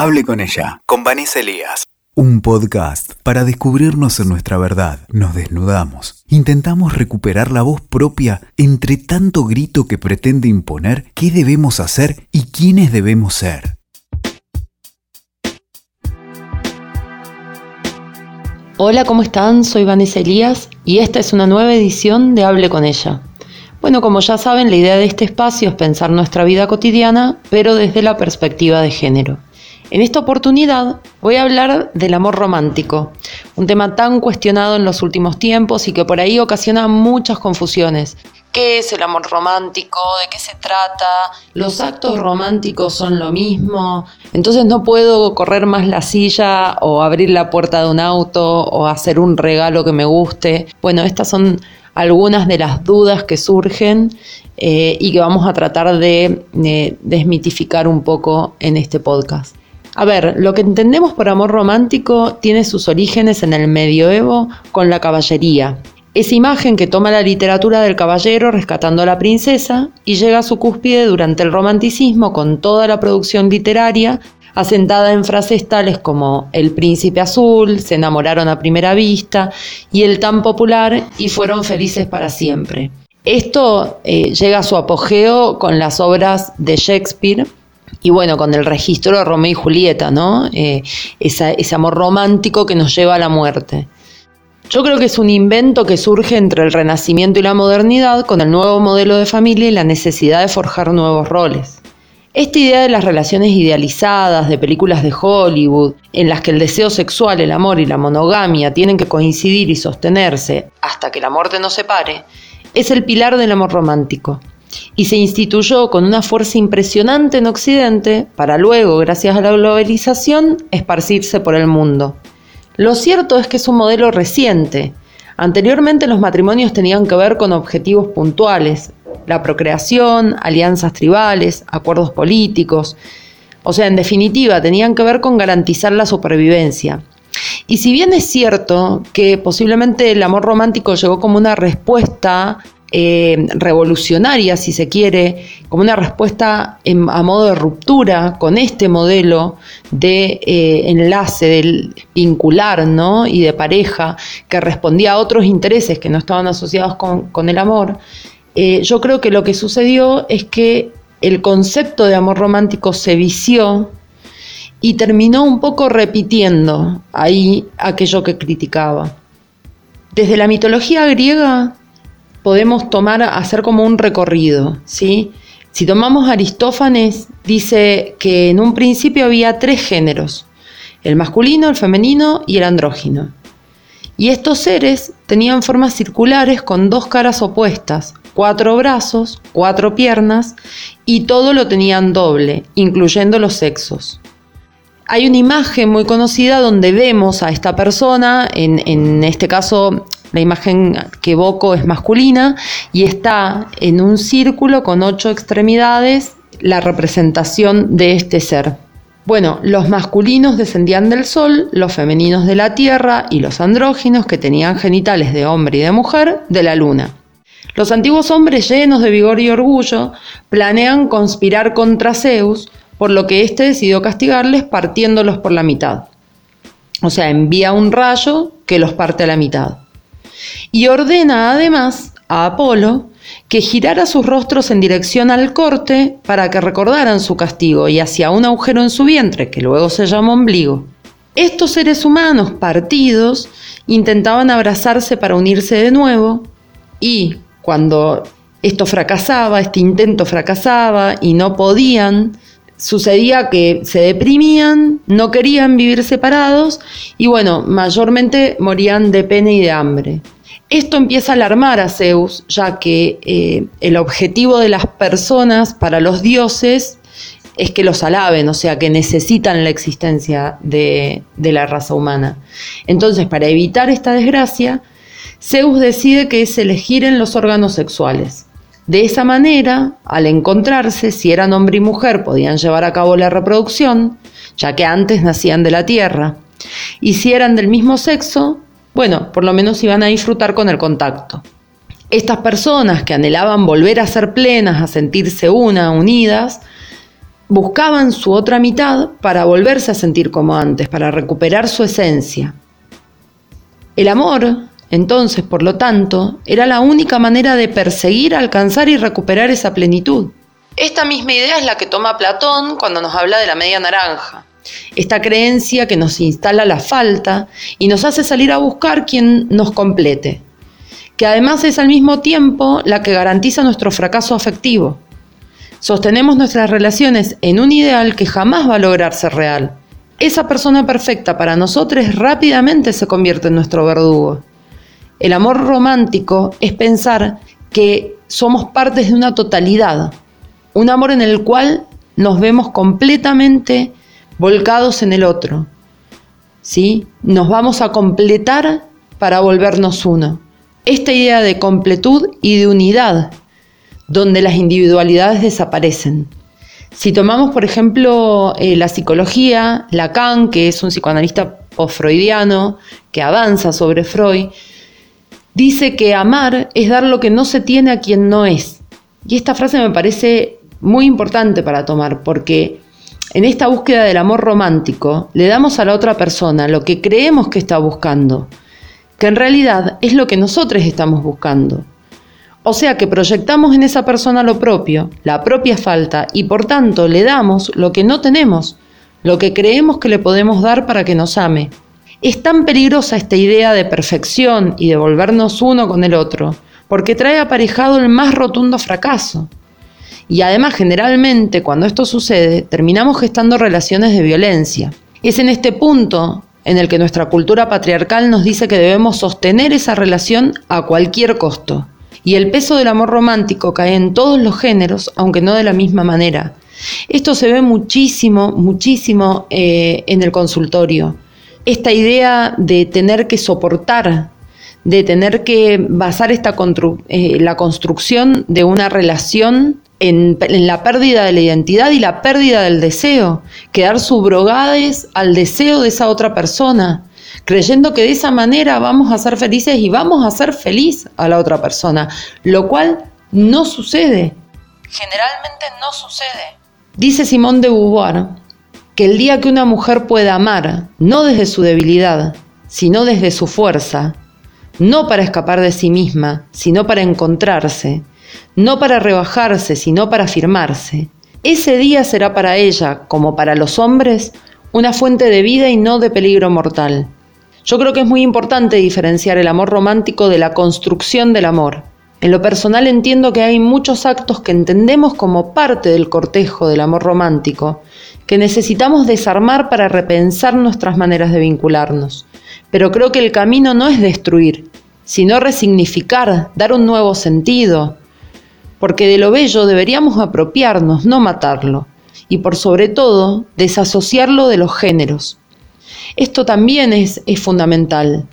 Hable con ella, con Vanessa Elías. Un podcast para descubrirnos en nuestra verdad. Nos desnudamos. Intentamos recuperar la voz propia entre tanto grito que pretende imponer qué debemos hacer y quiénes debemos ser. Hola, ¿cómo están? Soy Vanessa Elías y esta es una nueva edición de Hable con ella. Bueno, como ya saben, la idea de este espacio es pensar nuestra vida cotidiana, pero desde la perspectiva de género. En esta oportunidad voy a hablar del amor romántico, un tema tan cuestionado en los últimos tiempos y que por ahí ocasiona muchas confusiones. ¿Qué es el amor romántico? ¿De qué se trata? ¿Los actos románticos son lo mismo? Entonces no puedo correr más la silla o abrir la puerta de un auto o hacer un regalo que me guste. Bueno, estas son algunas de las dudas que surgen eh, y que vamos a tratar de desmitificar un poco en este podcast. A ver, lo que entendemos por amor romántico tiene sus orígenes en el medioevo con la caballería. Esa imagen que toma la literatura del caballero rescatando a la princesa y llega a su cúspide durante el romanticismo con toda la producción literaria asentada en frases tales como el príncipe azul, se enamoraron a primera vista y el tan popular y fueron felices para siempre. Esto eh, llega a su apogeo con las obras de Shakespeare, y bueno, con el registro de Romeo y Julieta, ¿no? Eh, ese amor romántico que nos lleva a la muerte. Yo creo que es un invento que surge entre el Renacimiento y la modernidad con el nuevo modelo de familia y la necesidad de forjar nuevos roles. Esta idea de las relaciones idealizadas, de películas de Hollywood, en las que el deseo sexual, el amor y la monogamia tienen que coincidir y sostenerse hasta que la muerte nos separe, es el pilar del amor romántico y se instituyó con una fuerza impresionante en Occidente para luego, gracias a la globalización, esparcirse por el mundo. Lo cierto es que es un modelo reciente. Anteriormente los matrimonios tenían que ver con objetivos puntuales, la procreación, alianzas tribales, acuerdos políticos, o sea, en definitiva, tenían que ver con garantizar la supervivencia. Y si bien es cierto que posiblemente el amor romántico llegó como una respuesta eh, revolucionaria, si se quiere, como una respuesta a modo de ruptura con este modelo de eh, enlace, del vincular ¿no? y de pareja que respondía a otros intereses que no estaban asociados con, el amor, eh, yo creo que lo que sucedió es que el concepto de amor romántico se vició y terminó un poco repitiendo ahí aquello que criticaba. Desde la mitología griega podemos tomar, hacer como un recorrido, ¿sí? Si tomamos Aristófanes, dice que en un principio había tres géneros, el masculino, el femenino y el andrógino. Y estos seres tenían formas circulares con dos caras opuestas, cuatro brazos, cuatro piernas y todo lo tenían doble, incluyendo los sexos. Hay una imagen muy conocida donde vemos a esta persona, en, en este caso la imagen que evoco es masculina y está en un círculo con ocho extremidades la representación de este ser. Bueno, los masculinos descendían del sol, los femeninos de la tierra y los andróginos, que tenían genitales de hombre y de mujer, de la luna. Los antiguos hombres llenos de vigor y orgullo planean conspirar contra Zeus, por lo que éste decidió castigarles partiéndolos por la mitad. O sea, envía un rayo que los parte a la mitad y ordena además a Apolo que girara sus rostros en dirección al corte para que recordaran su castigo y hacia un agujero en su vientre, que luego se llamó ombligo. Estos seres humanos partidos intentaban abrazarse para unirse de nuevo y cuando esto fracasaba, este intento fracasaba y no podían, sucedía que se deprimían, no querían vivir separados y bueno, mayormente morían de pena y de hambre. Esto empieza a alarmar a Zeus, ya que eh, el objetivo de las personas para los dioses es que los alaben, o sea, que necesitan la existencia de, de la raza humana. Entonces, para evitar esta desgracia, Zeus decide que es elegir en los órganos sexuales. De esa manera, al encontrarse, si eran hombre y mujer, podían llevar a cabo la reproducción, ya que antes nacían de la tierra. Y si eran del mismo sexo, bueno, por lo menos iban a disfrutar con el contacto. Estas personas que anhelaban volver a ser plenas, a sentirse una, unidas, buscaban su otra mitad para volverse a sentir como antes, para recuperar su esencia. El amor, entonces, por lo tanto, era la única manera de perseguir, alcanzar y recuperar esa plenitud. Esta misma idea es la que toma Platón cuando nos habla de la media naranja. Esta creencia que nos instala la falta y nos hace salir a buscar quien nos complete, que además es al mismo tiempo la que garantiza nuestro fracaso afectivo. Sostenemos nuestras relaciones en un ideal que jamás va a lograr ser real. Esa persona perfecta para nosotros rápidamente se convierte en nuestro verdugo. El amor romántico es pensar que somos partes de una totalidad, un amor en el cual nos vemos completamente volcados en el otro. ¿Sí? Nos vamos a completar para volvernos uno. Esta idea de completud y de unidad, donde las individualidades desaparecen. Si tomamos, por ejemplo, eh, la psicología, Lacan, que es un psicoanalista post-freudiano, que avanza sobre Freud, dice que amar es dar lo que no se tiene a quien no es. Y esta frase me parece muy importante para tomar, porque en esta búsqueda del amor romántico le damos a la otra persona lo que creemos que está buscando, que en realidad es lo que nosotros estamos buscando. O sea que proyectamos en esa persona lo propio, la propia falta, y por tanto le damos lo que no tenemos, lo que creemos que le podemos dar para que nos ame. Es tan peligrosa esta idea de perfección y de volvernos uno con el otro, porque trae aparejado el más rotundo fracaso. Y además, generalmente, cuando esto sucede, terminamos gestando relaciones de violencia. Es en este punto en el que nuestra cultura patriarcal nos dice que debemos sostener esa relación a cualquier costo. Y el peso del amor romántico cae en todos los géneros, aunque no de la misma manera. Esto se ve muchísimo, muchísimo eh, en el consultorio. Esta idea de tener que soportar, de tener que basar esta eh, la construcción de una relación en, la pérdida de la identidad y la pérdida del deseo, quedar subrogades al deseo de esa otra persona, creyendo que de esa manera vamos a ser felices y vamos a ser feliz a la otra persona, lo cual no sucede. Generalmente no sucede. Dice Simón de Beauvoir que el día que una mujer pueda amar, no desde su debilidad, sino desde su fuerza, no para escapar de sí misma, sino para encontrarse, no para rebajarse, sino para afirmarse. Ese día será para ella, como para los hombres, una fuente de vida y no de peligro mortal. Yo creo que es muy importante diferenciar el amor romántico de la construcción del amor. En lo personal entiendo que hay muchos actos que entendemos como parte del cortejo del amor romántico, que necesitamos desarmar para repensar nuestras maneras de vincularnos. Pero creo que el camino no es destruir, sino resignificar, dar un nuevo sentido, porque de lo bello deberíamos apropiarnos, no matarlo, y por sobre todo desasociarlo de los géneros. Esto también es, es fundamental.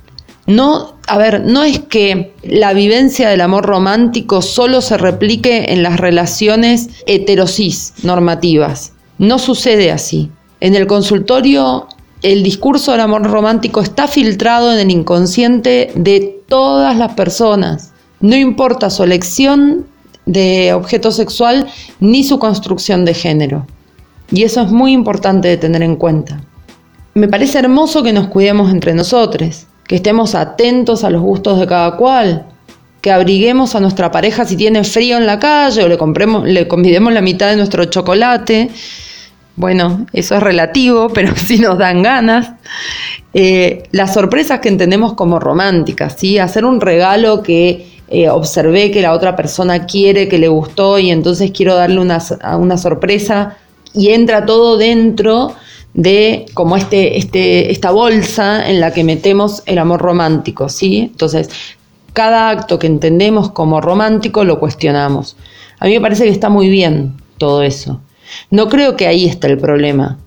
No, a ver, no es que la vivencia del amor romántico solo se replique en las relaciones heterosis normativas. No sucede así. En el consultorio, el discurso del amor romántico está filtrado en el inconsciente de todas las personas. No importa su elección de objeto sexual ni su construcción de género. Y eso es muy importante de tener en cuenta. Me parece hermoso que nos cuidemos entre nosotros, que estemos atentos a los gustos de cada cual, que abriguemos a nuestra pareja si tiene frío en la calle o le, compremos, le convidemos la mitad de nuestro chocolate. Bueno, eso es relativo, pero si nos dan ganas. Eh, las sorpresas que entendemos como románticas, ¿sí? hacer un regalo que eh, observé que la otra persona quiere, que le gustó y entonces quiero darle una, una sorpresa y entra todo dentro de como este, este, esta bolsa en la que metemos el amor romántico, ¿sí? Entonces, cada acto que entendemos como romántico lo cuestionamos. A mí me parece que está muy bien todo eso. No creo que ahí esté el problema,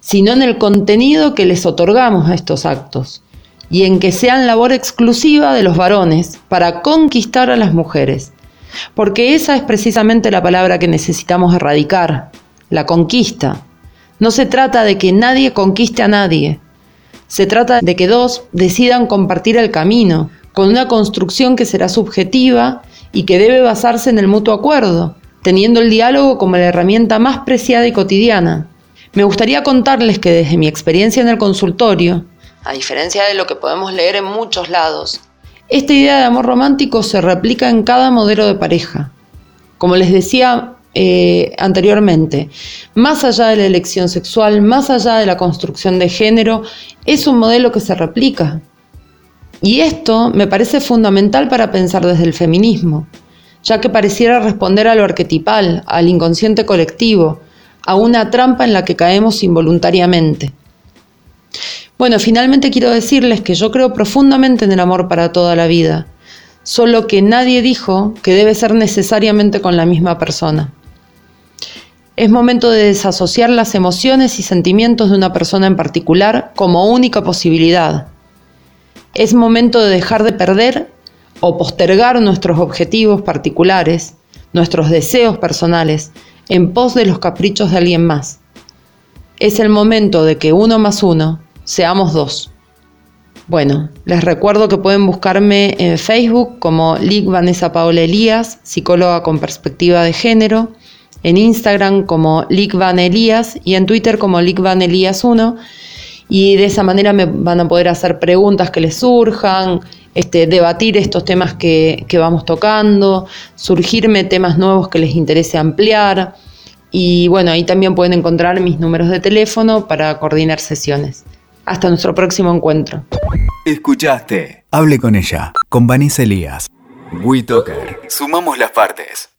sino en el contenido que les otorgamos a estos actos y en que sean labor exclusiva de los varones para conquistar a las mujeres. Porque esa es precisamente la palabra que necesitamos erradicar, la conquista. No se trata de que nadie conquiste a nadie. Se trata de que dos decidan compartir el camino, con una construcción que será subjetiva y que debe basarse en el mutuo acuerdo, teniendo el diálogo como la herramienta más preciada y cotidiana. Me gustaría contarles que desde mi experiencia en el consultorio, a diferencia de lo que podemos leer en muchos lados, esta idea de amor romántico se replica en cada modelo de pareja. Como les decía eh, anteriormente, más allá de la elección sexual, más allá de la construcción de género, es un modelo que se replica. Y esto me parece fundamental para pensar desde el feminismo ya que pareciera responder a lo arquetipal, al inconsciente colectivo, a una trampa en la que caemos involuntariamente. Bueno, finalmente quiero decirles que yo creo profundamente en el amor para toda la vida, solo que nadie dijo que debe ser necesariamente con la misma persona. Es momento de desasociar las emociones y sentimientos de una persona en particular como única posibilidad. Es momento de dejar de perder o postergar nuestros objetivos particulares, nuestros deseos personales, en pos de los caprichos de alguien más. Es el momento de que uno más uno seamos dos. Bueno, les recuerdo que pueden buscarme en Facebook como Lic Vanessa Paola Elías, psicóloga con perspectiva de género, en Instagram como Lic Van Elías y en Twitter como Lic Van Elías 1 y de esa manera me van a poder hacer preguntas que les surjan, este, debatir estos temas que, que vamos tocando, surgirme temas nuevos que les interese ampliar. Y bueno, ahí también pueden encontrar mis números de teléfono para coordinar sesiones. Hasta nuestro próximo encuentro. Escuchaste. Hable con ella, con Vanessa Elías. WeToker. Sumamos las partes.